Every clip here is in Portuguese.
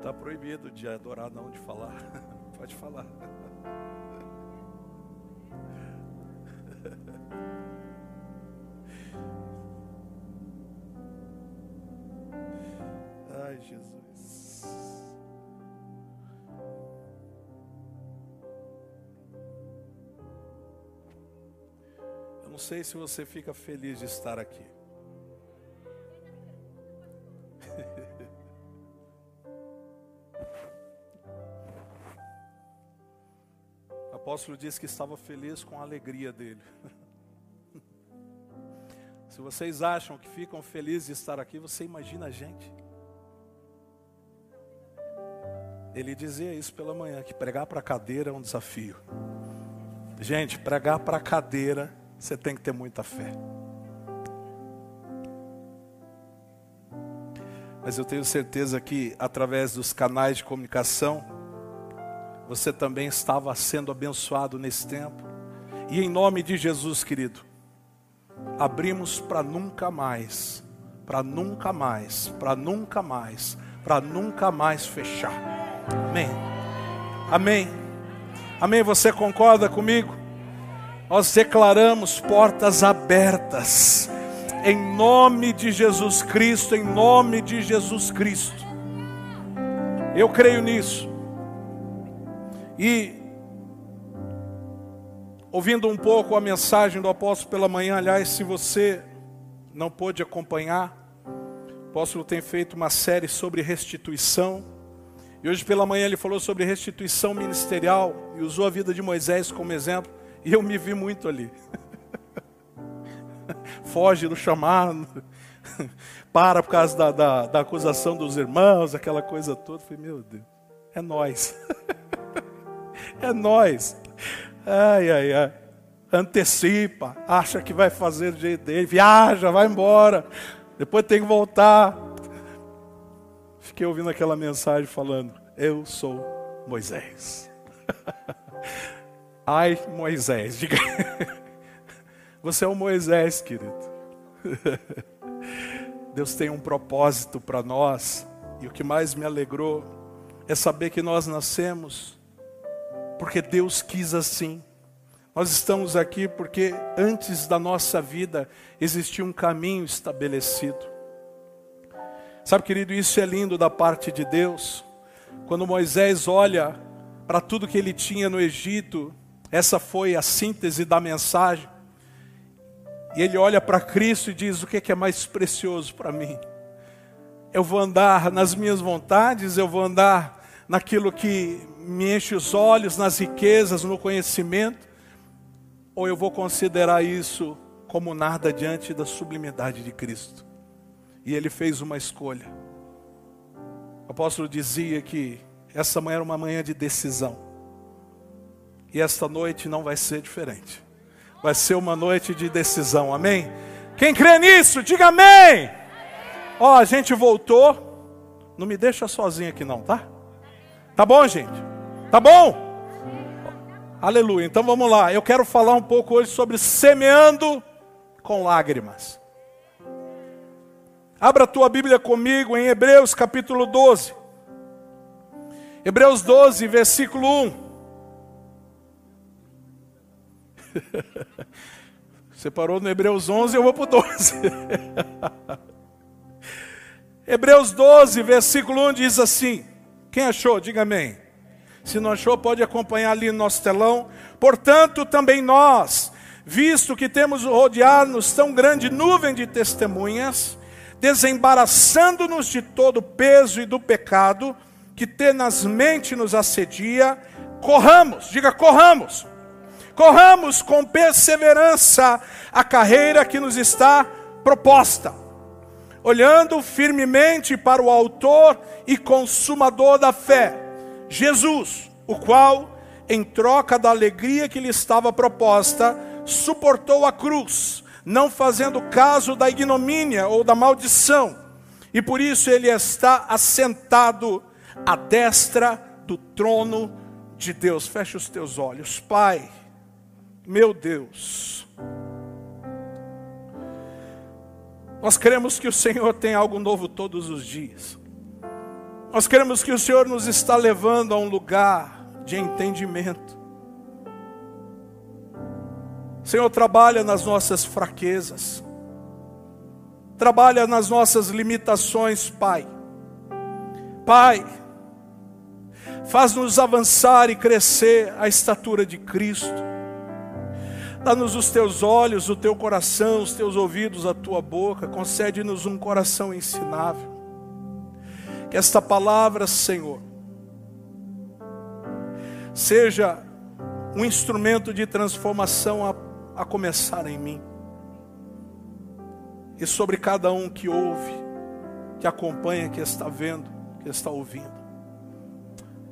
Está proibido de adorar, não de falar. Pode falar. Ai, Jesus. Eu não sei se você fica feliz de estar aqui. Apóstolo disse que estava feliz com a alegria dele. Se vocês acham que ficam felizes de estar aqui, você imagina a gente. Ele dizia isso pela manhã, que pregar para a cadeira é um desafio. Gente, pregar para a cadeira, você tem que ter muita fé. Mas eu tenho certeza que através dos canais de comunicação, você também estava sendo abençoado nesse tempo. E em nome de Jesus, querido, abrimos para nunca mais, para nunca mais, para nunca mais, para nunca mais fechar. Amém. Amém. Amém. Você concorda comigo? Nós declaramos portas abertas. Em nome de Jesus Cristo, em nome de Jesus Cristo. Eu creio nisso. E ouvindo um pouco a mensagem do apóstolo pela manhã, aliás, se você não pôde acompanhar, o apóstolo tem feito uma série sobre restituição. E hoje pela manhã ele falou sobre restituição ministerial e usou a vida de Moisés como exemplo. E eu me vi muito ali. Foge do chamado, para por causa da, da, da, acusação dos irmãos, aquela coisa toda. falei, meu Deus, é nós. é nós. Ai, ai, ai. Antecipa, acha que vai fazer do jeito dele, viaja, vai embora, depois tem que voltar. Fiquei ouvindo aquela mensagem falando: Eu sou Moisés. Ai, Moisés, diga. Você é o Moisés, querido. Deus tem um propósito para nós, e o que mais me alegrou é saber que nós nascemos porque Deus quis assim. Nós estamos aqui porque antes da nossa vida existia um caminho estabelecido. Sabe, querido, isso é lindo da parte de Deus. Quando Moisés olha para tudo que ele tinha no Egito, essa foi a síntese da mensagem. E ele olha para Cristo e diz: O que é mais precioso para mim? Eu vou andar nas minhas vontades, eu vou andar naquilo que me enche os olhos, nas riquezas, no conhecimento, ou eu vou considerar isso como nada diante da sublimidade de Cristo? E ele fez uma escolha. O apóstolo dizia que essa manhã era uma manhã de decisão. E esta noite não vai ser diferente. Vai ser uma noite de decisão, amém? Quem crê nisso, diga amém. Ó, a gente voltou. Não me deixa sozinho aqui não, tá? Tá bom, gente? Tá bom? Aleluia. Então vamos lá. Eu quero falar um pouco hoje sobre semeando com lágrimas. Abra a tua Bíblia comigo em Hebreus capítulo 12. Hebreus 12, versículo 1. Você parou no Hebreus 11, eu vou para o 12. Hebreus 12, versículo 1 diz assim: Quem achou? Diga amém. Se não achou, pode acompanhar ali no nosso telão. Portanto, também nós, visto que temos rodear-nos tão grande nuvem de testemunhas, desembaraçando-nos de todo o peso e do pecado que tenazmente nos assedia, corramos, diga corramos, corramos com perseverança a carreira que nos está proposta, olhando firmemente para o Autor e Consumador da fé, Jesus, o qual, em troca da alegria que lhe estava proposta, suportou a cruz não fazendo caso da ignomínia ou da maldição, e por isso ele está assentado à destra do trono de Deus. Feche os teus olhos, Pai, meu Deus. Nós cremos que o Senhor tem algo novo todos os dias. Nós queremos que o Senhor nos está levando a um lugar de entendimento. Senhor, trabalha nas nossas fraquezas. Trabalha nas nossas limitações, Pai. Pai, faz-nos avançar e crescer a estatura de Cristo. Dá-nos os teus olhos, o teu coração, os teus ouvidos, a tua boca. Concede-nos um coração ensinável. Que esta palavra, Senhor, seja um instrumento de transformação a, a começar em mim. E sobre cada um que ouve, que acompanha, que está vendo, que está ouvindo.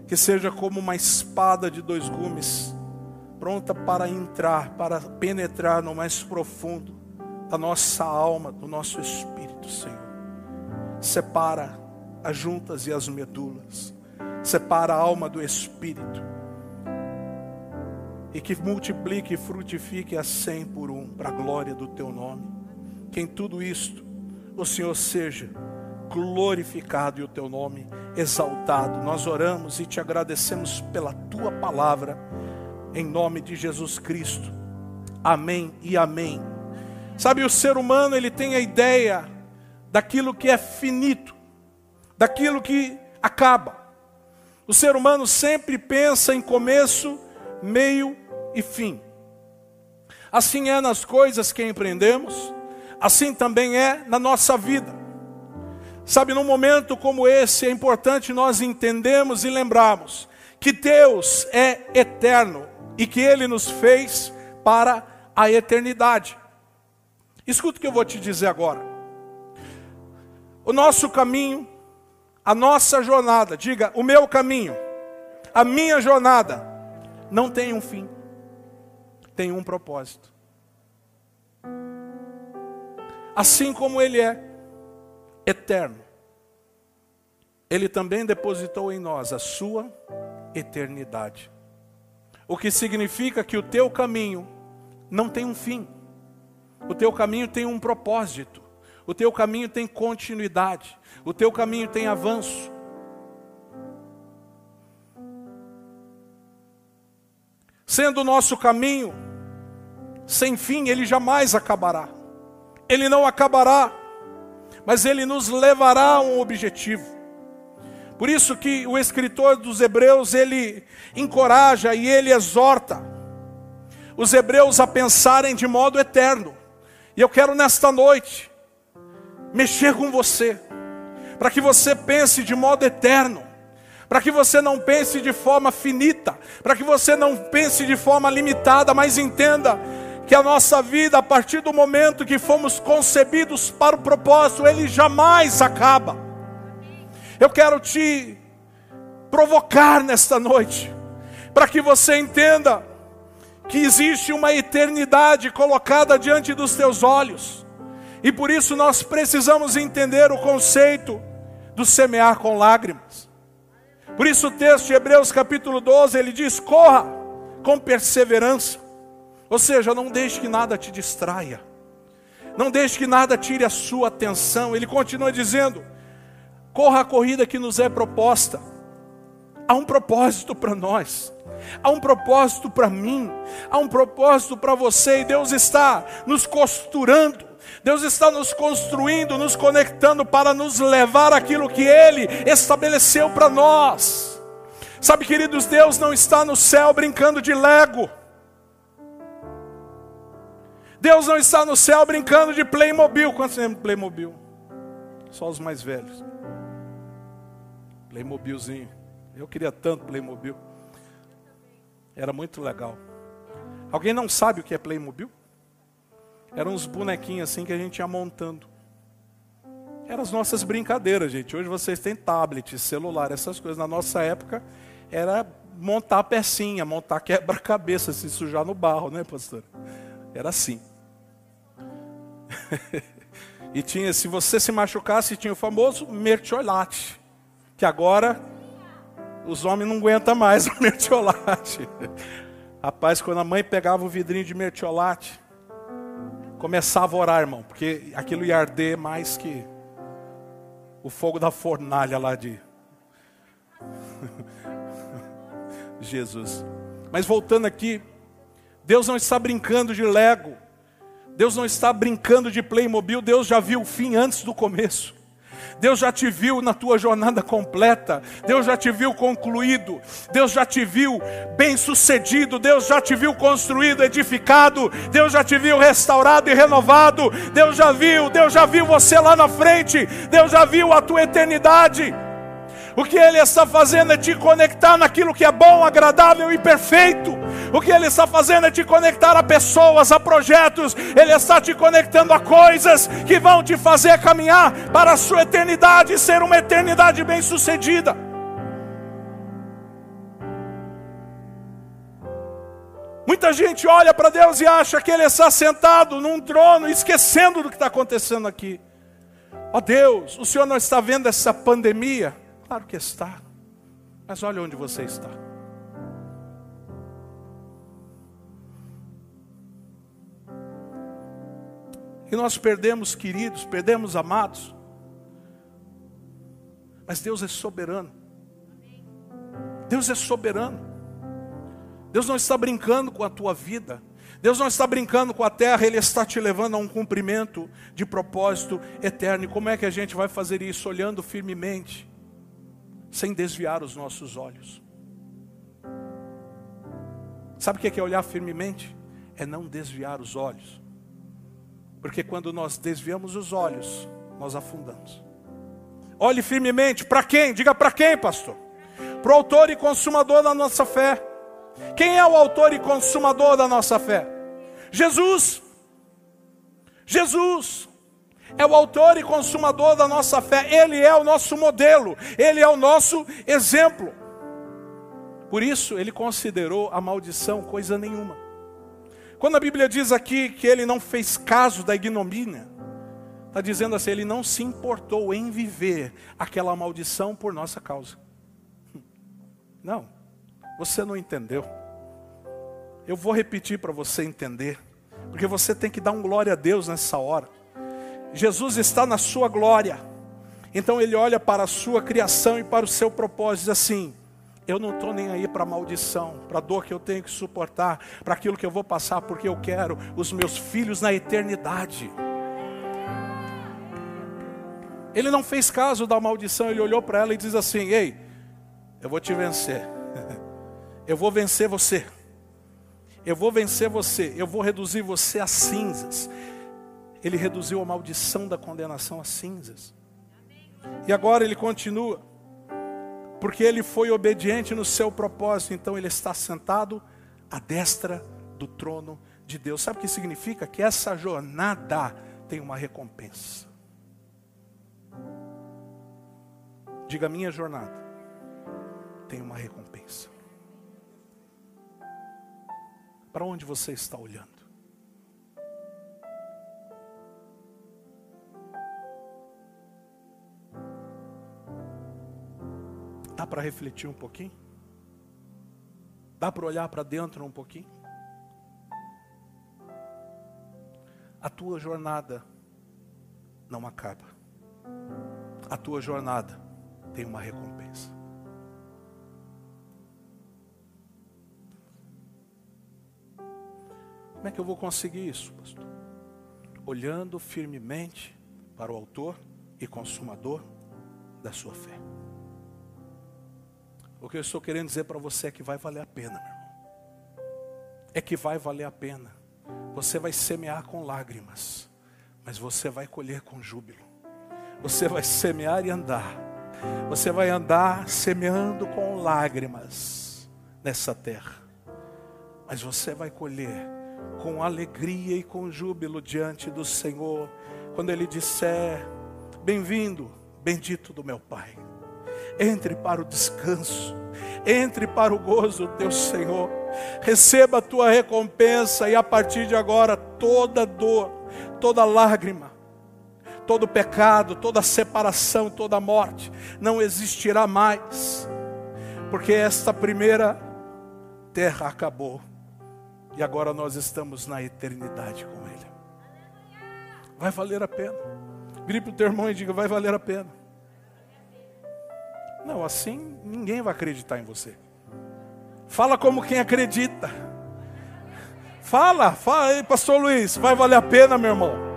Que seja como uma espada de dois gumes pronta para entrar, para penetrar no mais profundo da nossa alma, do nosso espírito, Senhor. Separa as juntas e as medulas, separa a alma do espírito, e que multiplique e frutifique a cem por um, para a glória do teu nome. Que em tudo isto o Senhor seja glorificado e o teu nome exaltado. Nós oramos e te agradecemos pela tua palavra em nome de Jesus Cristo. Amém e amém. Sabe, o ser humano ele tem a ideia daquilo que é finito, daquilo que acaba. O ser humano sempre pensa em começo, meio e fim. Assim é nas coisas que empreendemos, assim também é na nossa vida. Sabe, num momento como esse, é importante nós entendermos e lembrarmos que Deus é eterno, e que Ele nos fez para a eternidade. Escuta o que eu vou te dizer agora. O nosso caminho, a nossa jornada, diga, o meu caminho, a minha jornada, não tem um fim, tem um propósito. Assim como Ele é eterno, Ele também depositou em nós a sua eternidade. O que significa que o teu caminho não tem um fim. O teu caminho tem um propósito. O teu caminho tem continuidade. O teu caminho tem avanço. Sendo o nosso caminho sem fim, ele jamais acabará. Ele não acabará, mas ele nos levará a um objetivo. Por isso que o escritor dos Hebreus, ele encoraja e ele exorta os hebreus a pensarem de modo eterno. E eu quero nesta noite mexer com você, para que você pense de modo eterno, para que você não pense de forma finita, para que você não pense de forma limitada, mas entenda que a nossa vida, a partir do momento que fomos concebidos para o propósito, ele jamais acaba. Eu quero te provocar nesta noite, para que você entenda que existe uma eternidade colocada diante dos teus olhos, e por isso nós precisamos entender o conceito do semear com lágrimas. Por isso o texto de Hebreus capítulo 12, ele diz: corra com perseverança, ou seja, não deixe que nada te distraia, não deixe que nada tire a sua atenção. Ele continua dizendo: corra a corrida que nos é proposta. Há um propósito para nós, há um propósito para mim, há um propósito para você, e Deus está nos costurando, Deus está nos construindo, nos conectando para nos levar aquilo que Ele estabeleceu para nós. Sabe, queridos, Deus não está no céu brincando de Lego. Deus não está no céu brincando de Playmobil. Quantos lembram Playmobil? Só os mais velhos. Playmobilzinho. Eu queria tanto Playmobil. Era muito legal. Alguém não sabe o que é Playmobil? Eram uns bonequinhos assim que a gente ia montando. Eram as nossas brincadeiras, gente. Hoje vocês têm tablet, celular, essas coisas. Na nossa época era montar pecinha, montar quebra-cabeça, se sujar no barro, né, pastor? Era assim. e tinha, se você se machucasse, tinha o famoso mertiolate que agora os homens não aguentam mais o mertiolate. Rapaz, quando a mãe pegava o vidrinho de mertiolate, começava a orar, irmão, porque aquilo ia arder mais que o fogo da fornalha lá de Jesus. Mas voltando aqui, Deus não está brincando de Lego. Deus não está brincando de Playmobil, Deus já viu o fim antes do começo. Deus já te viu na tua jornada completa, Deus já te viu concluído, Deus já te viu bem sucedido, Deus já te viu construído, edificado, Deus já te viu restaurado e renovado, Deus já viu, Deus já viu você lá na frente, Deus já viu a tua eternidade. O que Ele está fazendo é te conectar naquilo que é bom, agradável e perfeito. O que Ele está fazendo é te conectar a pessoas, a projetos. Ele está te conectando a coisas que vão te fazer caminhar para a sua eternidade e ser uma eternidade bem-sucedida. Muita gente olha para Deus e acha que Ele está sentado num trono, esquecendo do que está acontecendo aqui. Ó oh Deus, o Senhor não está vendo essa pandemia? Claro que está. Mas olha onde você está. E nós perdemos queridos, perdemos amados. Mas Deus é soberano. Deus é soberano. Deus não está brincando com a tua vida. Deus não está brincando com a terra, Ele está te levando a um cumprimento de propósito eterno. E como é que a gente vai fazer isso? Olhando firmemente sem desviar os nossos olhos. Sabe o que é olhar firmemente? É não desviar os olhos. Porque quando nós desviamos os olhos, nós afundamos. Olhe firmemente, para quem? Diga para quem, pastor? Para o autor e consumador da nossa fé. Quem é o autor e consumador da nossa fé? Jesus. Jesus é o autor e consumador da nossa fé, ele é o nosso modelo, ele é o nosso exemplo. Por isso, ele considerou a maldição coisa nenhuma. Quando a Bíblia diz aqui que ele não fez caso da ignomínia, está dizendo assim: ele não se importou em viver aquela maldição por nossa causa. Não, você não entendeu. Eu vou repetir para você entender, porque você tem que dar um glória a Deus nessa hora. Jesus está na sua glória. Então ele olha para a sua criação e para o seu propósito assim: eu não estou nem aí para a maldição, para dor que eu tenho que suportar, para aquilo que eu vou passar, porque eu quero os meus filhos na eternidade. Ele não fez caso da maldição, ele olhou para ela e diz assim: Ei, eu vou te vencer, eu vou vencer você, eu vou vencer você, eu vou reduzir você a cinzas, ele reduziu a maldição da condenação a cinzas. E agora ele continua, porque ele foi obediente no seu propósito, então ele está sentado à destra do trono de Deus. Sabe o que significa? Que essa jornada tem uma recompensa. Diga: minha jornada tem uma recompensa. Para onde você está olhando? Dá para refletir um pouquinho? Dá para olhar para dentro um pouquinho? A tua jornada não acaba. A tua jornada tem uma recompensa. Como é que eu vou conseguir isso, pastor? Olhando firmemente para o Autor e Consumador da sua fé. O que eu estou querendo dizer para você é que vai valer a pena, meu irmão. É que vai valer a pena. Você vai semear com lágrimas, mas você vai colher com júbilo. Você vai semear e andar. Você vai andar semeando com lágrimas nessa terra. Mas você vai colher com alegria e com júbilo diante do Senhor, quando Ele disser: Bem-vindo, bendito do meu Pai entre para o descanso, entre para o gozo do teu Senhor, receba a tua recompensa e a partir de agora toda dor, toda lágrima, todo pecado, toda separação, toda morte não existirá mais, porque esta primeira terra acabou e agora nós estamos na eternidade com Ele. Vai valer a pena. Para o teu irmão e diga: vai valer a pena. Não, assim ninguém vai acreditar em você. Fala como quem acredita. Fala, fala aí, pastor Luiz, vai valer a pena, meu irmão.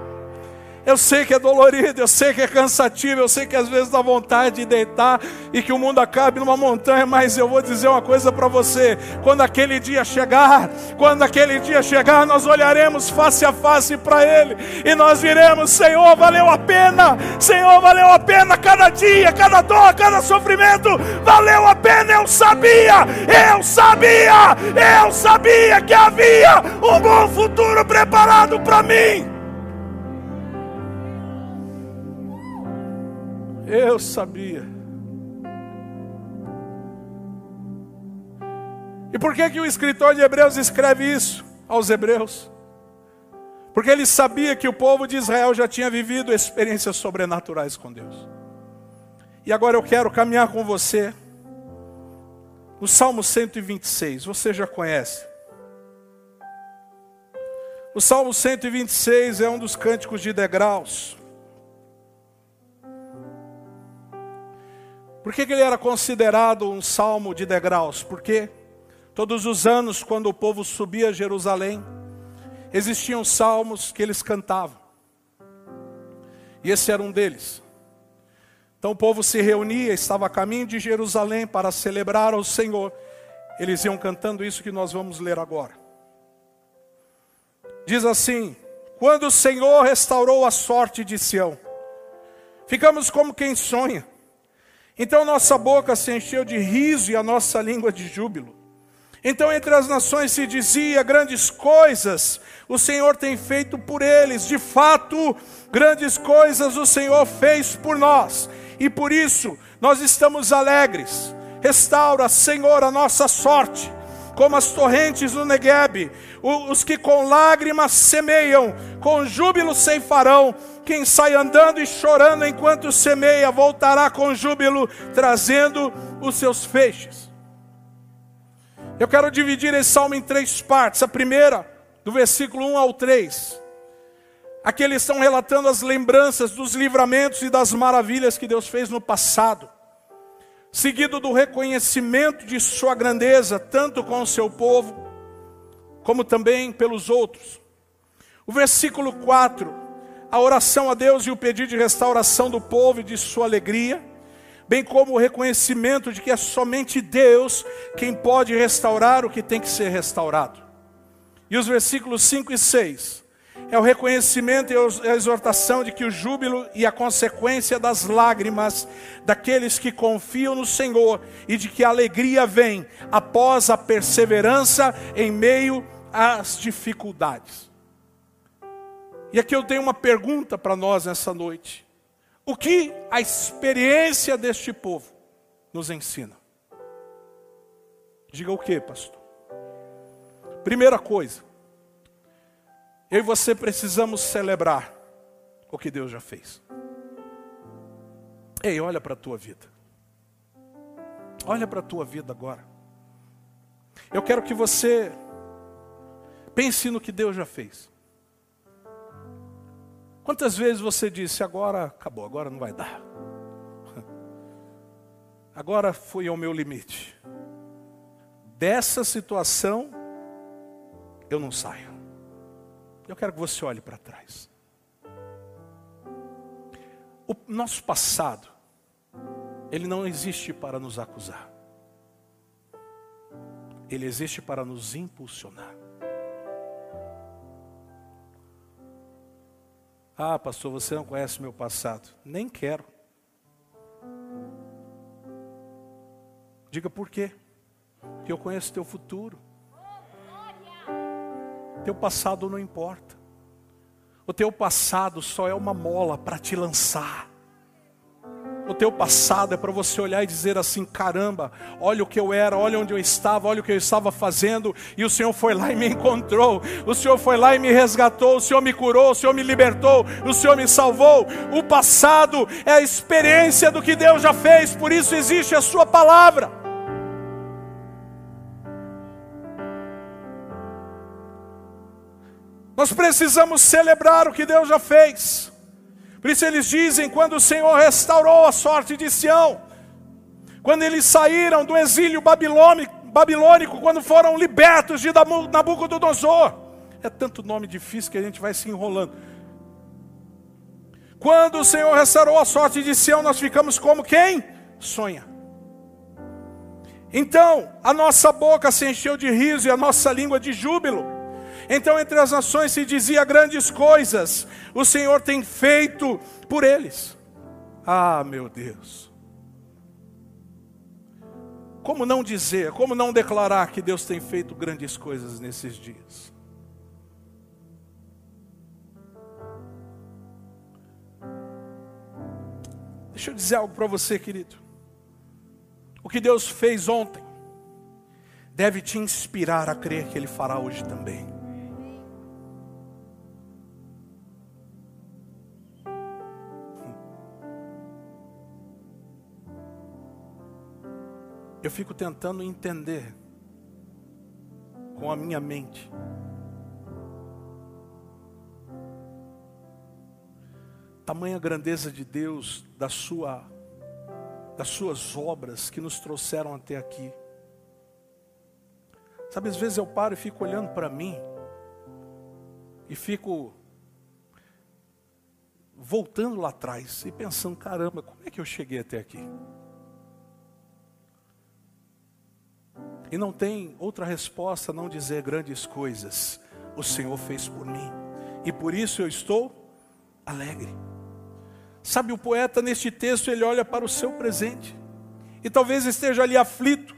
Eu sei que é dolorido, eu sei que é cansativo, eu sei que às vezes dá vontade de deitar e que o mundo acabe numa montanha, mas eu vou dizer uma coisa para você: quando aquele dia chegar, quando aquele dia chegar, nós olharemos face a face para Ele e nós diremos: Senhor, valeu a pena, Senhor, valeu a pena cada dia, cada dor, cada sofrimento, valeu a pena. Eu sabia, eu sabia, eu sabia que havia um bom futuro preparado para mim. Eu sabia. E por que, que o escritor de Hebreus escreve isso aos Hebreus? Porque ele sabia que o povo de Israel já tinha vivido experiências sobrenaturais com Deus. E agora eu quero caminhar com você no Salmo 126, você já conhece. O Salmo 126 é um dos cânticos de degraus. Por que, que ele era considerado um salmo de degraus? Porque todos os anos, quando o povo subia a Jerusalém, existiam salmos que eles cantavam. E esse era um deles. Então o povo se reunia, estava a caminho de Jerusalém para celebrar ao Senhor. Eles iam cantando isso que nós vamos ler agora. Diz assim: Quando o Senhor restaurou a sorte de Sião, ficamos como quem sonha. Então nossa boca se encheu de riso e a nossa língua de júbilo. Então entre as nações se dizia grandes coisas o Senhor tem feito por eles. De fato, grandes coisas o Senhor fez por nós. E por isso nós estamos alegres. Restaura, Senhor, a nossa sorte, como as torrentes do Negueb. Os que com lágrimas semeiam, com júbilo ceifarão. Quem sai andando e chorando enquanto semeia, voltará com júbilo, trazendo os seus feixes. Eu quero dividir esse salmo em três partes. A primeira, do versículo 1 ao 3. Aqui eles estão relatando as lembranças dos livramentos e das maravilhas que Deus fez no passado, seguido do reconhecimento de sua grandeza, tanto com o seu povo, como também pelos outros. O versículo 4 a oração a Deus e o pedido de restauração do povo e de sua alegria, bem como o reconhecimento de que é somente Deus quem pode restaurar o que tem que ser restaurado. E os versículos 5 e 6 é o reconhecimento e a exortação de que o júbilo e a consequência das lágrimas daqueles que confiam no Senhor e de que a alegria vem após a perseverança em meio às dificuldades. E aqui eu tenho uma pergunta para nós nessa noite. O que a experiência deste povo nos ensina? Diga o que, pastor? Primeira coisa, eu e você precisamos celebrar o que Deus já fez. Ei, olha para a tua vida. Olha para a tua vida agora. Eu quero que você pense no que Deus já fez. Quantas vezes você disse, agora acabou, agora não vai dar. Agora fui ao meu limite. Dessa situação eu não saio. Eu quero que você olhe para trás. O nosso passado, ele não existe para nos acusar. Ele existe para nos impulsionar. Ah, pastor, você não conhece meu passado. Nem quero. Diga por quê? Porque eu conheço teu futuro. Teu passado não importa. O teu passado só é uma mola para te lançar o teu passado, é para você olhar e dizer assim: caramba, olha o que eu era, olha onde eu estava, olha o que eu estava fazendo, e o Senhor foi lá e me encontrou, o Senhor foi lá e me resgatou, o Senhor me curou, o Senhor me libertou, o Senhor me salvou. O passado é a experiência do que Deus já fez, por isso existe a Sua palavra. Nós precisamos celebrar o que Deus já fez. Por isso eles dizem: quando o Senhor restaurou a sorte de Sião, Quando eles saíram do exílio babilônico, quando foram libertos de Nabucodonosor. É tanto nome difícil que a gente vai se enrolando. Quando o Senhor restaurou a sorte de Sião, nós ficamos como quem? Sonha. Então, a nossa boca se encheu de riso e a nossa língua de júbilo. Então, entre as nações se dizia grandes coisas, o Senhor tem feito por eles. Ah, meu Deus. Como não dizer, como não declarar que Deus tem feito grandes coisas nesses dias? Deixa eu dizer algo para você, querido. O que Deus fez ontem deve te inspirar a crer que Ele fará hoje também. Eu fico tentando entender com a minha mente. Tamanha grandeza de Deus, da sua das suas obras que nos trouxeram até aqui. Sabe, às vezes eu paro e fico olhando para mim e fico voltando lá atrás e pensando, caramba, como é que eu cheguei até aqui? E não tem outra resposta a não dizer grandes coisas o Senhor fez por mim. E por isso eu estou alegre. Sabe, o poeta neste texto, ele olha para o seu presente. E talvez esteja ali aflito.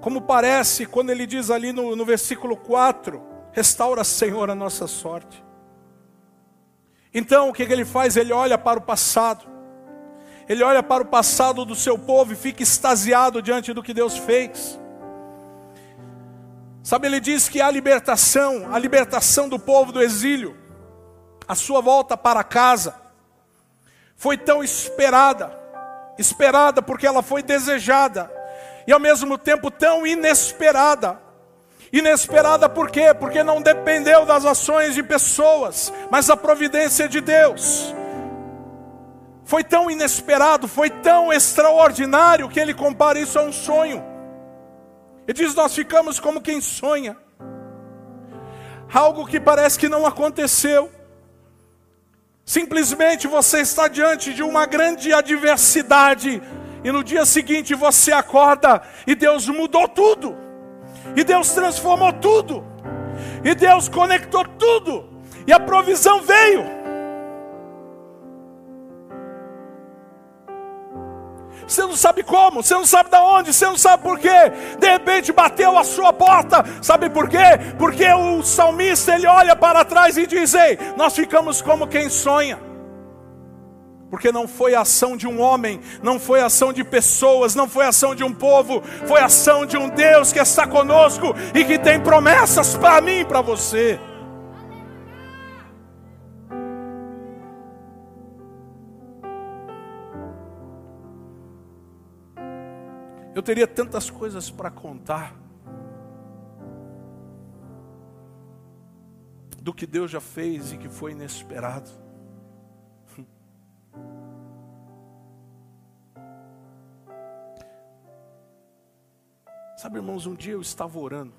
Como parece quando ele diz ali no, no versículo 4: Restaura, Senhor, a nossa sorte. Então, o que, que ele faz? Ele olha para o passado ele olha para o passado do seu povo e fica extasiado diante do que Deus fez. Sabe, ele diz que a libertação, a libertação do povo do exílio, a sua volta para casa, foi tão esperada, esperada porque ela foi desejada, e ao mesmo tempo tão inesperada. Inesperada por quê? Porque não dependeu das ações de pessoas, mas da providência de Deus foi tão inesperado, foi tão extraordinário que ele compara isso a um sonho. Ele diz: Nós ficamos como quem sonha, algo que parece que não aconteceu. Simplesmente você está diante de uma grande adversidade, e no dia seguinte você acorda e Deus mudou tudo, e Deus transformou tudo, e Deus conectou tudo, e a provisão veio. Você não sabe como, você não sabe de onde, você não sabe por quê. De repente bateu a sua porta. Sabe por quê? Porque o salmista ele olha para trás e diz: Ei, nós ficamos como quem sonha. Porque não foi ação de um homem, não foi ação de pessoas, não foi ação de um povo, foi ação de um Deus que está conosco e que tem promessas para mim e para você. Eu teria tantas coisas para contar do que Deus já fez e que foi inesperado. Sabe, irmãos, um dia eu estava orando.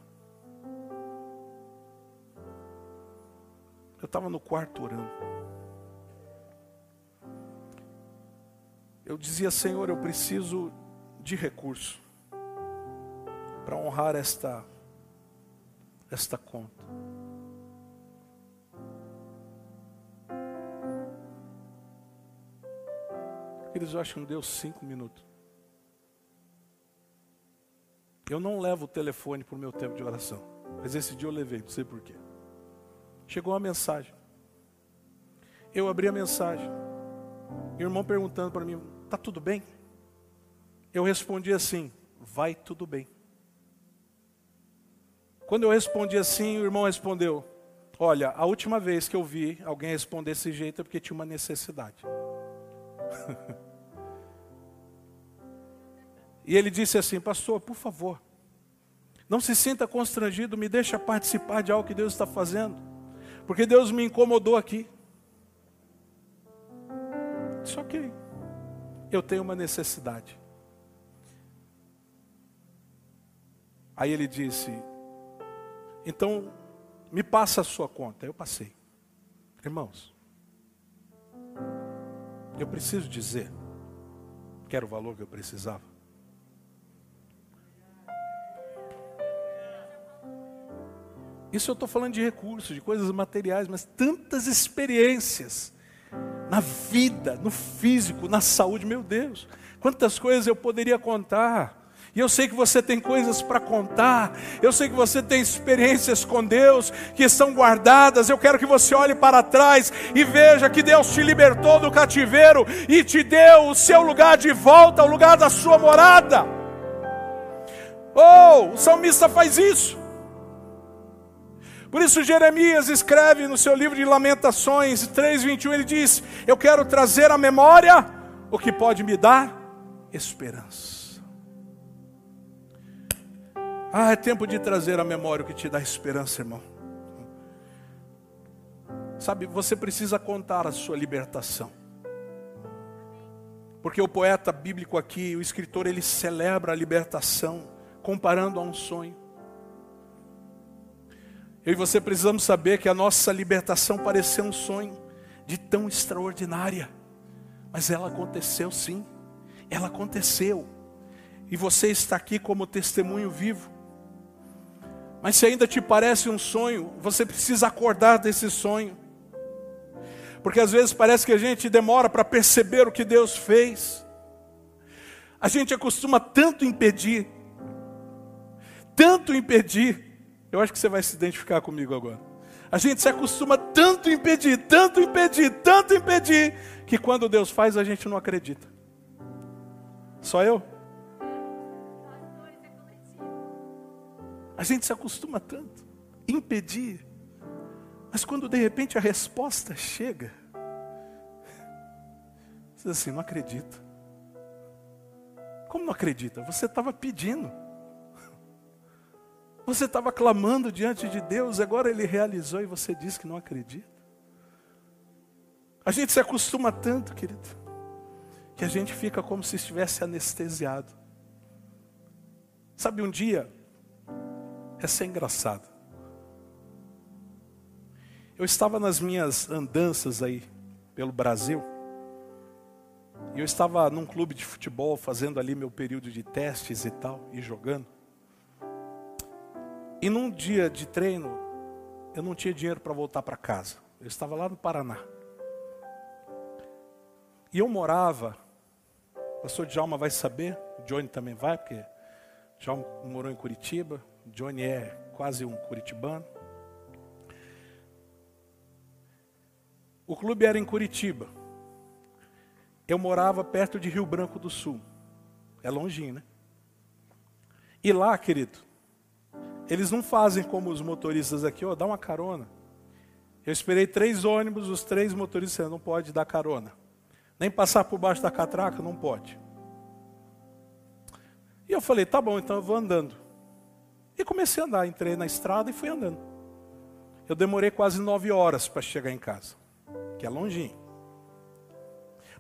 Eu estava no quarto orando. Eu dizia, Senhor, eu preciso de recurso para honrar esta esta conta. Eles acham que não deu cinco minutos. Eu não levo o telefone para o meu tempo de oração. Mas esse dia eu levei, não sei porquê. Chegou uma mensagem. Eu abri a mensagem. E o irmão perguntando para mim: Está tudo bem? Eu respondi assim: vai tudo bem. Quando eu respondi assim, o irmão respondeu: Olha, a última vez que eu vi alguém responder desse jeito é porque tinha uma necessidade. e ele disse assim: Pastor, por favor, não se sinta constrangido, me deixa participar de algo que Deus está fazendo, porque Deus me incomodou aqui. Isso ok. eu tenho uma necessidade. Aí ele disse: Então, me passa a sua conta. Eu passei. Irmãos, eu preciso dizer que era o valor que eu precisava. Isso eu estou falando de recursos, de coisas materiais, mas tantas experiências na vida, no físico, na saúde, meu Deus, quantas coisas eu poderia contar. E eu sei que você tem coisas para contar, eu sei que você tem experiências com Deus que estão guardadas. Eu quero que você olhe para trás e veja que Deus te libertou do cativeiro e te deu o seu lugar de volta, o lugar da sua morada. Oh, o salmista faz isso. Por isso Jeremias escreve no seu livro de Lamentações 3:21 ele diz: "Eu quero trazer à memória o que pode me dar esperança". Ah, é tempo de trazer à memória o que te dá esperança, irmão. Sabe, você precisa contar a sua libertação. Porque o poeta bíblico aqui, o escritor, ele celebra a libertação, comparando a um sonho. Eu e você precisamos saber que a nossa libertação pareceu um sonho de tão extraordinária, mas ela aconteceu sim, ela aconteceu, e você está aqui como testemunho vivo. Mas se ainda te parece um sonho, você precisa acordar desse sonho. Porque às vezes parece que a gente demora para perceber o que Deus fez. A gente acostuma tanto impedir, tanto impedir. Eu acho que você vai se identificar comigo agora. A gente se acostuma tanto impedir, tanto impedir, tanto impedir, que quando Deus faz a gente não acredita. Só eu? A gente se acostuma tanto, impedir. Mas quando de repente a resposta chega, você diz assim, não acredito. Como não acredita? Você estava pedindo. Você estava clamando diante de Deus, agora Ele realizou e você diz que não acredita. A gente se acostuma tanto, querido, que a gente fica como se estivesse anestesiado. Sabe, um dia, é ser engraçado. Eu estava nas minhas andanças aí pelo Brasil. E eu estava num clube de futebol fazendo ali meu período de testes e tal, e jogando. E num dia de treino, eu não tinha dinheiro para voltar para casa. Eu estava lá no Paraná. E eu morava, o pastor Djalma vai saber, o Johnny também vai, porque Djalma morou em Curitiba, Johnny é quase um curitibano. O clube era em Curitiba. Eu morava perto de Rio Branco do Sul. É longinho, né? E lá, querido, eles não fazem como os motoristas aqui, ó, dá uma carona. Eu esperei três ônibus, os três motoristas não pode dar carona. Nem passar por baixo da catraca, não pode. E eu falei, tá bom, então eu vou andando. E comecei a andar, entrei na estrada e fui andando. Eu demorei quase nove horas para chegar em casa, que é longinho.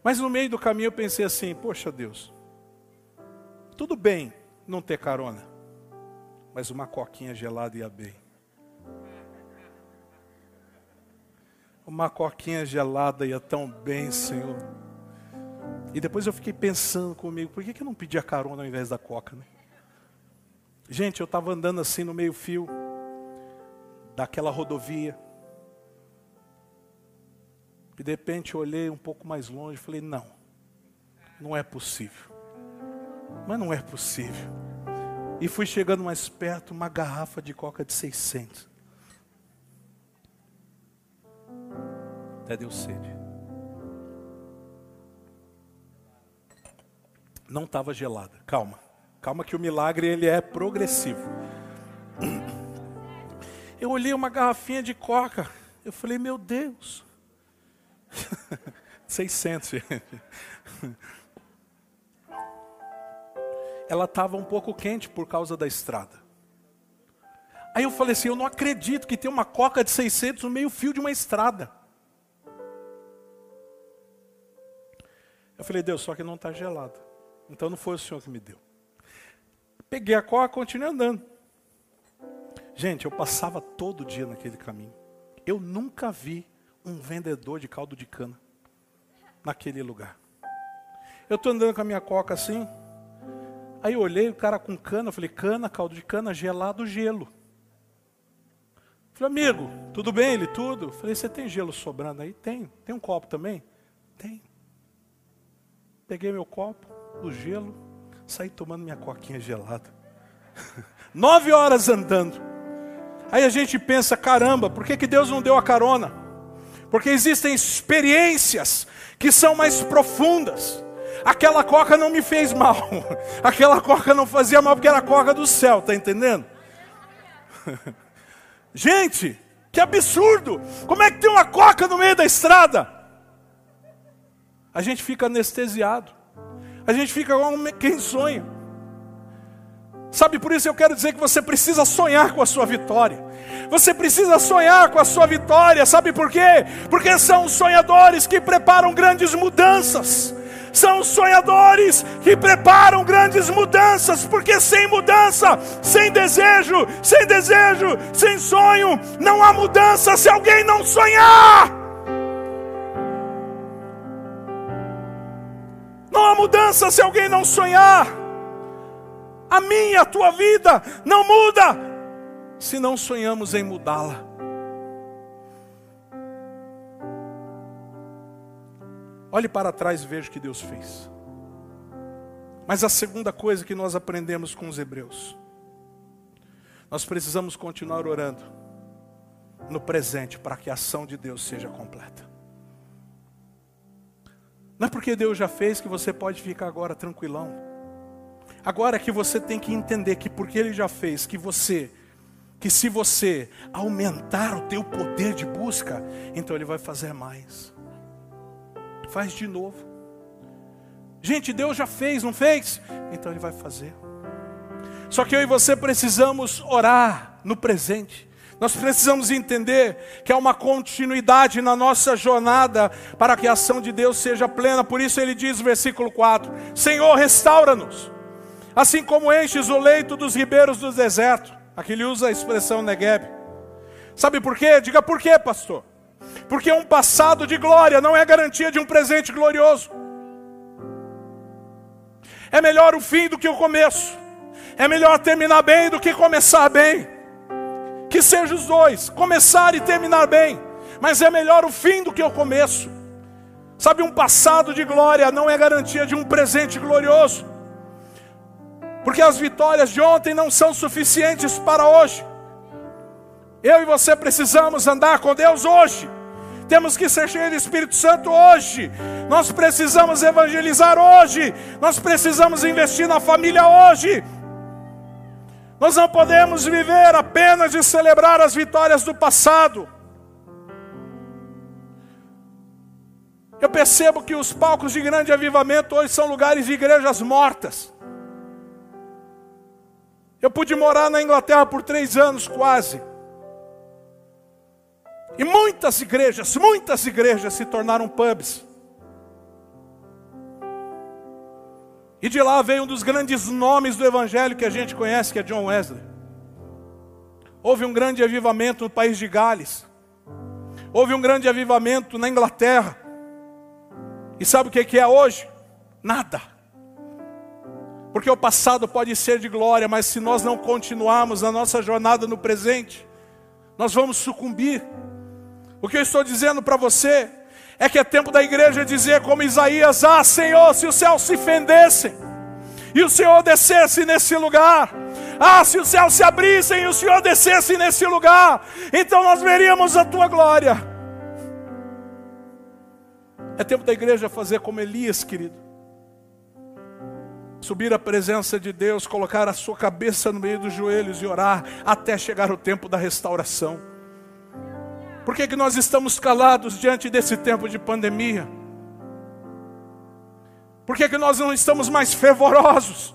Mas no meio do caminho eu pensei assim: poxa Deus, tudo bem não ter carona, mas uma coquinha gelada ia bem. Uma coquinha gelada ia tão bem, Senhor. E depois eu fiquei pensando comigo: por que, que eu não pedi a carona ao invés da coca, né? Gente, eu estava andando assim no meio-fio daquela rodovia. E de repente eu olhei um pouco mais longe e falei: não, não é possível. Mas não é possível. E fui chegando mais perto, uma garrafa de coca de 600. Até deu sede. Não estava gelada, calma. Calma que o milagre ele é progressivo. Eu olhei uma garrafinha de coca. Eu falei, meu Deus. 600, gente. Ela estava um pouco quente por causa da estrada. Aí eu falei assim, eu não acredito que tem uma coca de 600 no meio fio de uma estrada. Eu falei, Deus, só que não está gelado. Então não foi o Senhor que me deu. Peguei a coca, continuei andando. Gente, eu passava todo dia naquele caminho. Eu nunca vi um vendedor de caldo de cana naquele lugar. Eu estou andando com a minha coca assim. Aí eu olhei o cara com cana, eu falei, cana, caldo de cana, gelado, gelo. Falei, amigo, tudo bem? Ele, tudo. Falei, você tem gelo sobrando aí? Tem. Tem um copo também? Tem. Peguei meu copo, o gelo, saí tomando minha coquinha gelada. Nove horas andando. Aí a gente pensa, caramba, por que, que Deus não deu a carona? Porque existem experiências que são mais profundas. Aquela coca não me fez mal. Aquela coca não fazia mal porque era a coca do céu, tá entendendo? Gente, que absurdo! Como é que tem uma coca no meio da estrada? A gente fica anestesiado. A gente fica como quem sonha. Sabe, por isso eu quero dizer que você precisa sonhar com a sua vitória. Você precisa sonhar com a sua vitória. Sabe por quê? Porque são sonhadores que preparam grandes mudanças são sonhadores que preparam grandes mudanças, porque sem mudança, sem desejo, sem desejo, sem sonho, não há mudança se alguém não sonhar. Há mudança se alguém não sonhar. A minha, a tua vida não muda se não sonhamos em mudá-la. Olhe para trás e veja o que Deus fez. Mas a segunda coisa que nós aprendemos com os hebreus, nós precisamos continuar orando no presente para que a ação de Deus seja completa. Não é porque Deus já fez que você pode ficar agora tranquilão. Agora é que você tem que entender que porque Ele já fez, que você, que se você aumentar o teu poder de busca, então Ele vai fazer mais faz de novo. Gente, Deus já fez, não fez? Então Ele vai fazer. Só que eu e você precisamos orar no presente. Nós precisamos entender que há uma continuidade na nossa jornada para que a ação de Deus seja plena. Por isso ele diz versículo 4: Senhor, restaura-nos, assim como enches o leito dos ribeiros do deserto. Aqui ele usa a expressão Negueb. Sabe por quê? Diga por quê, pastor. Porque um passado de glória não é garantia de um presente glorioso. É melhor o fim do que o começo. É melhor terminar bem do que começar bem. Que seja os dois, começar e terminar bem. Mas é melhor o fim do que o começo. Sabe, um passado de glória não é garantia de um presente glorioso. Porque as vitórias de ontem não são suficientes para hoje. Eu e você precisamos andar com Deus hoje. Temos que ser cheios do Espírito Santo hoje. Nós precisamos evangelizar hoje. Nós precisamos investir na família hoje. Nós não podemos viver apenas de celebrar as vitórias do passado. Eu percebo que os palcos de grande avivamento hoje são lugares de igrejas mortas. Eu pude morar na Inglaterra por três anos quase. E muitas igrejas, muitas igrejas se tornaram pubs. E de lá veio um dos grandes nomes do evangelho que a gente conhece, que é John Wesley. Houve um grande avivamento no país de Gales. Houve um grande avivamento na Inglaterra. E sabe o que é hoje? Nada. Porque o passado pode ser de glória, mas se nós não continuarmos a nossa jornada no presente, nós vamos sucumbir. O que eu estou dizendo para você é que é tempo da igreja dizer, como Isaías: Ah, Senhor, se os céus se fendessem e o Senhor descesse nesse lugar. Ah, se os céus se abrissem e o Senhor descesse nesse lugar, então nós veríamos a tua glória. É tempo da igreja fazer como Elias, querido. Subir à presença de Deus, colocar a sua cabeça no meio dos joelhos e orar até chegar o tempo da restauração. Por que, que nós estamos calados diante desse tempo de pandemia? Por que, que nós não estamos mais fervorosos?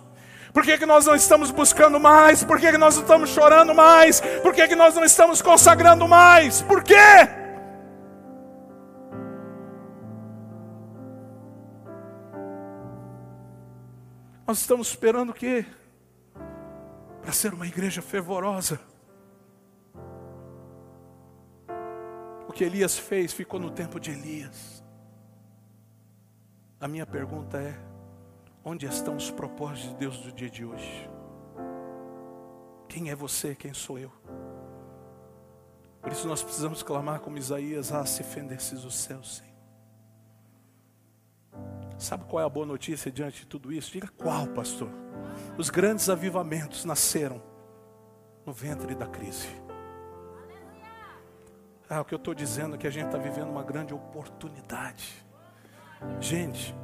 Por que, que nós não estamos buscando mais? Por que, que nós não estamos chorando mais? Por que, que nós não estamos consagrando mais? Por quê? Nós estamos esperando o quê? Para ser uma igreja fervorosa. Que Elias fez ficou no tempo de Elias. A minha pergunta é: onde estão os propósitos de Deus do dia de hoje? Quem é você? Quem sou eu? Por isso nós precisamos clamar como Isaías: Ah, se fendesses os céus, Senhor. Sabe qual é a boa notícia diante de tudo isso? Diga qual, pastor? Os grandes avivamentos nasceram no ventre da crise. Ah, o que eu estou dizendo é que a gente está vivendo uma grande oportunidade. Gente,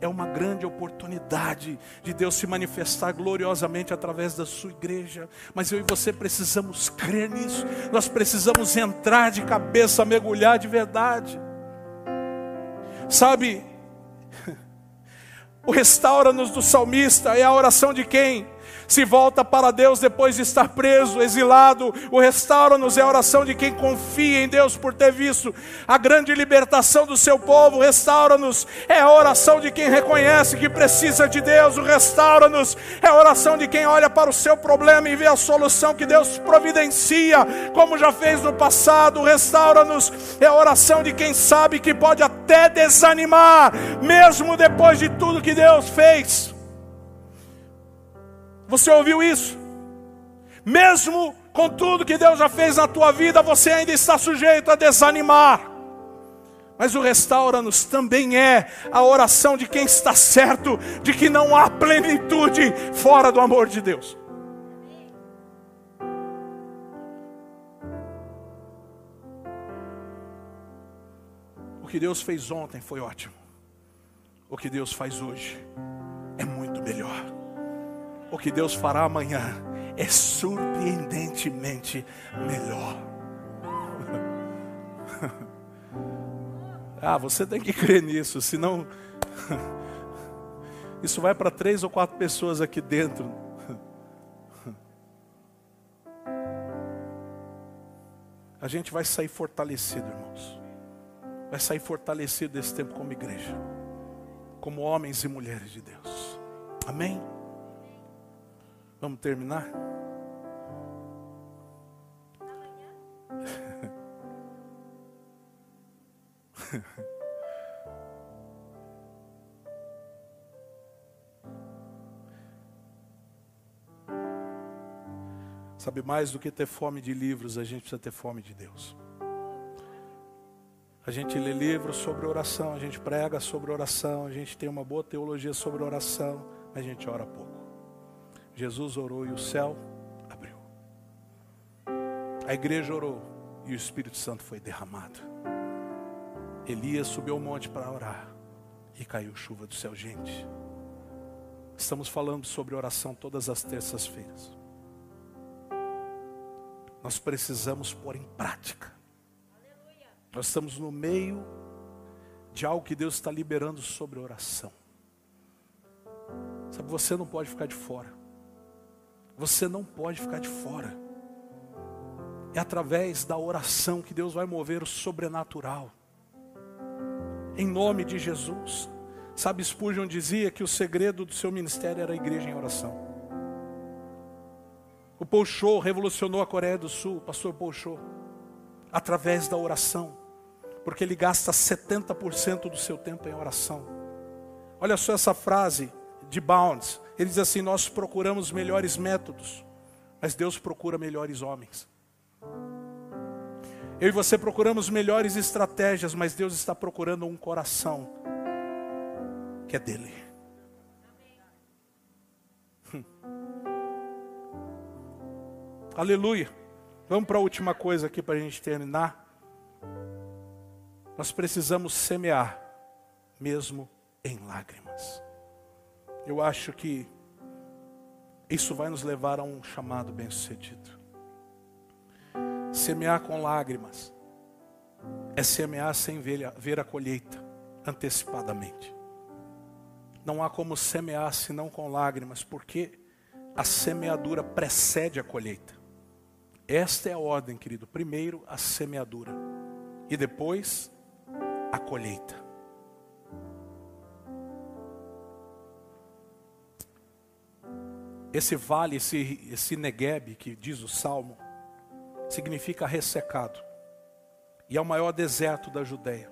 é uma grande oportunidade de Deus se manifestar gloriosamente através da sua igreja. Mas eu e você precisamos crer nisso. Nós precisamos entrar de cabeça, mergulhar de verdade. Sabe, o restaura-nos do salmista é a oração de quem? Se volta para Deus depois de estar preso, exilado. O restaura-nos é a oração de quem confia em Deus por ter visto a grande libertação do seu povo. Restaura-nos é a oração de quem reconhece que precisa de Deus. O restaura-nos é a oração de quem olha para o seu problema e vê a solução que Deus providencia, como já fez no passado. Restaura-nos é a oração de quem sabe que pode até desanimar, mesmo depois de tudo que Deus fez. Você ouviu isso? Mesmo com tudo que Deus já fez na tua vida, você ainda está sujeito a desanimar. Mas o restaura-nos também é a oração de quem está certo de que não há plenitude fora do amor de Deus. O que Deus fez ontem foi ótimo. O que Deus faz hoje é muito melhor o que Deus fará amanhã é surpreendentemente melhor. ah, você tem que crer nisso, senão isso vai para três ou quatro pessoas aqui dentro. A gente vai sair fortalecido, irmãos. Vai sair fortalecido desse tempo como igreja, como homens e mulheres de Deus. Amém? Vamos terminar? Sabe, mais do que ter fome de livros, a gente precisa ter fome de Deus. A gente lê livros sobre oração, a gente prega sobre oração, a gente tem uma boa teologia sobre oração, mas a gente ora pouco. Jesus orou e o céu abriu. A igreja orou e o Espírito Santo foi derramado. Elias subiu ao monte para orar e caiu chuva do céu, gente. Estamos falando sobre oração todas as terças-feiras. Nós precisamos pôr em prática. Nós estamos no meio de algo que Deus está liberando sobre oração. Sabe, você não pode ficar de fora. Você não pode ficar de fora. É através da oração que Deus vai mover o sobrenatural. Em nome de Jesus. Sabe, Spurgeon dizia que o segredo do seu ministério era a igreja em oração. O Paul Cho revolucionou a Coreia do Sul, o pastor Paul Cho, através da oração, porque ele gasta 70% do seu tempo em oração. Olha só essa frase de Bounds, ele diz assim: Nós procuramos melhores métodos, mas Deus procura melhores homens. Eu e você procuramos melhores estratégias, mas Deus está procurando um coração que é dele. Hum. Aleluia. Vamos para a última coisa aqui para a gente terminar. Nós precisamos semear, mesmo em lágrimas. Eu acho que isso vai nos levar a um chamado bem-sucedido. Semear com lágrimas é semear sem ver, a colheita antecipadamente. Não há como semear senão com lágrimas, porque a semeadura precede a colheita. Esta é a ordem, querido. Primeiro a semeadura e depois a colheita. Esse vale, esse, esse que diz o Salmo, significa ressecado. E é o maior deserto da Judéia.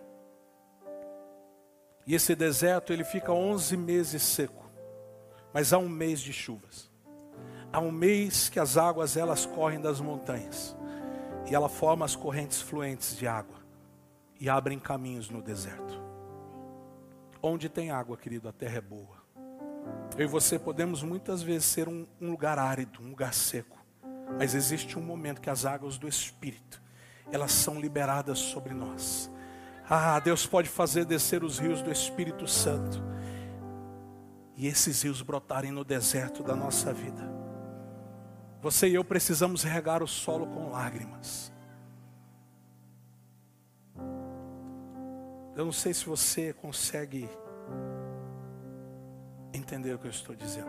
E esse deserto ele fica 11 meses seco, mas há um mês de chuvas. Há um mês que as águas elas correm das montanhas e ela forma as correntes fluentes de água e abrem caminhos no deserto. Onde tem água, querido, a terra é boa. Eu e você podemos muitas vezes ser um, um lugar árido, um lugar seco, mas existe um momento que as águas do Espírito elas são liberadas sobre nós ah, Deus pode fazer descer os rios do Espírito Santo. E esses rios brotarem no deserto da nossa vida. Você e eu precisamos regar o solo com lágrimas. Eu não sei se você consegue entender o que eu estou dizendo.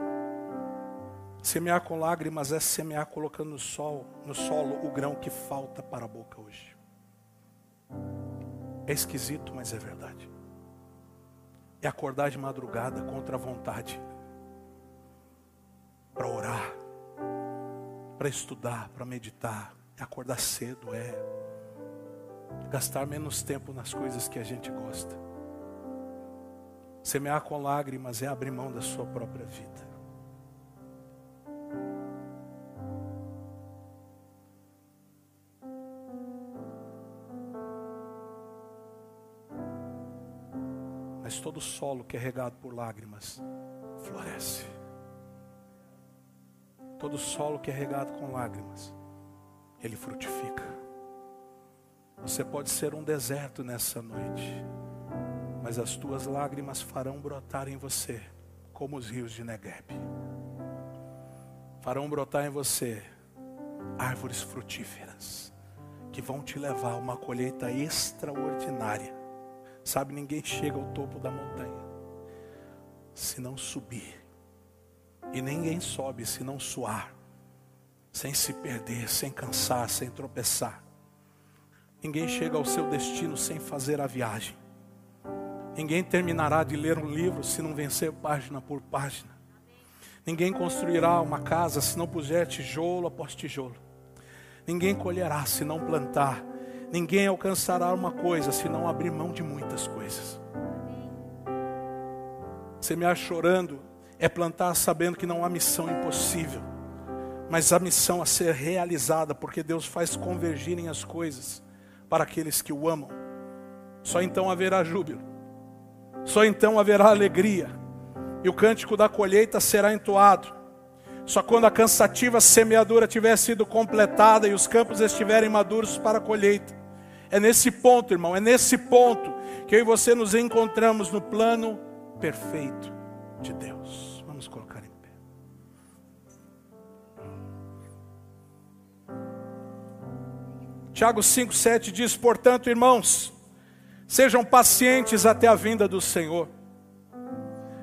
Semear com lágrimas é semear colocando no sol, no solo o grão que falta para a boca hoje. É esquisito, mas é verdade. É acordar de madrugada contra a vontade. Para orar, para estudar, para meditar. É acordar cedo, é gastar menos tempo nas coisas que a gente gosta. Semear com lágrimas é abrir mão da sua própria vida. todo solo que é regado por lágrimas floresce. Todo solo que é regado com lágrimas, ele frutifica. Você pode ser um deserto nessa noite, mas as tuas lágrimas farão brotar em você como os rios de Negueb. Farão brotar em você árvores frutíferas que vão te levar a uma colheita extraordinária Sabe, ninguém chega ao topo da montanha se não subir. E ninguém sobe se não suar, sem se perder, sem cansar, sem tropeçar. Ninguém chega ao seu destino sem fazer a viagem. Ninguém terminará de ler um livro se não vencer página por página. Ninguém construirá uma casa se não puser tijolo após tijolo. Ninguém colherá se não plantar Ninguém alcançará uma coisa se não abrir mão de muitas coisas. Semear chorando é plantar sabendo que não há missão impossível, mas a missão a ser realizada, porque Deus faz convergirem as coisas para aqueles que o amam. Só então haverá júbilo, só então haverá alegria, e o cântico da colheita será entoado. Só quando a cansativa semeadura tiver sido completada e os campos estiverem maduros para a colheita, é nesse ponto, irmão, é nesse ponto que eu e você nos encontramos no plano perfeito de Deus. Vamos colocar em pé. Tiago 5,7 diz: Portanto, irmãos, sejam pacientes até a vinda do Senhor.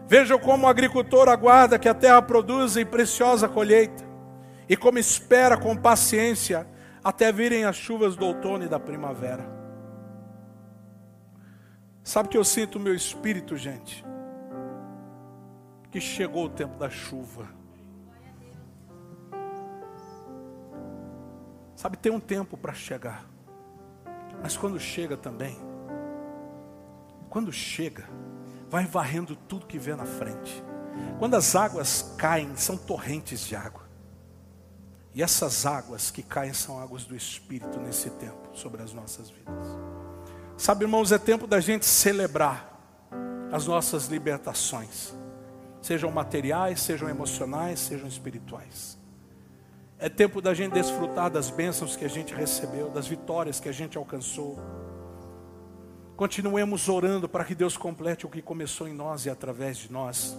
Vejam como o agricultor aguarda que a terra produza em preciosa colheita, e como espera com paciência até virem as chuvas do outono e da primavera. Sabe que eu sinto meu espírito, gente? Que chegou o tempo da chuva. Sabe, tem um tempo para chegar. Mas quando chega também, quando chega, vai varrendo tudo que vê na frente. Quando as águas caem, são torrentes de água. E essas águas que caem são águas do Espírito nesse tempo sobre as nossas vidas. Sabe, irmãos, é tempo da gente celebrar as nossas libertações, sejam materiais, sejam emocionais, sejam espirituais. É tempo da gente desfrutar das bênçãos que a gente recebeu, das vitórias que a gente alcançou. Continuemos orando para que Deus complete o que começou em nós e através de nós.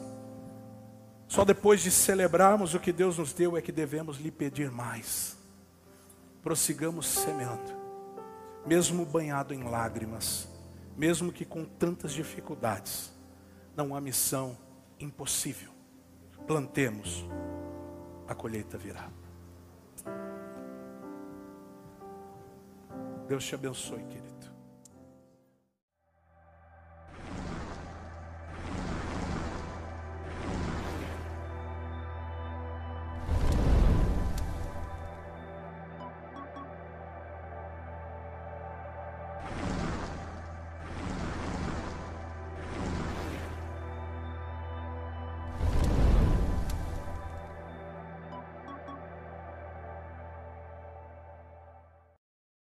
Só depois de celebrarmos o que Deus nos deu é que devemos lhe pedir mais. Prossigamos semeando, mesmo banhado em lágrimas, mesmo que com tantas dificuldades, não há missão impossível. Plantemos, a colheita virá. Deus te abençoe, querido.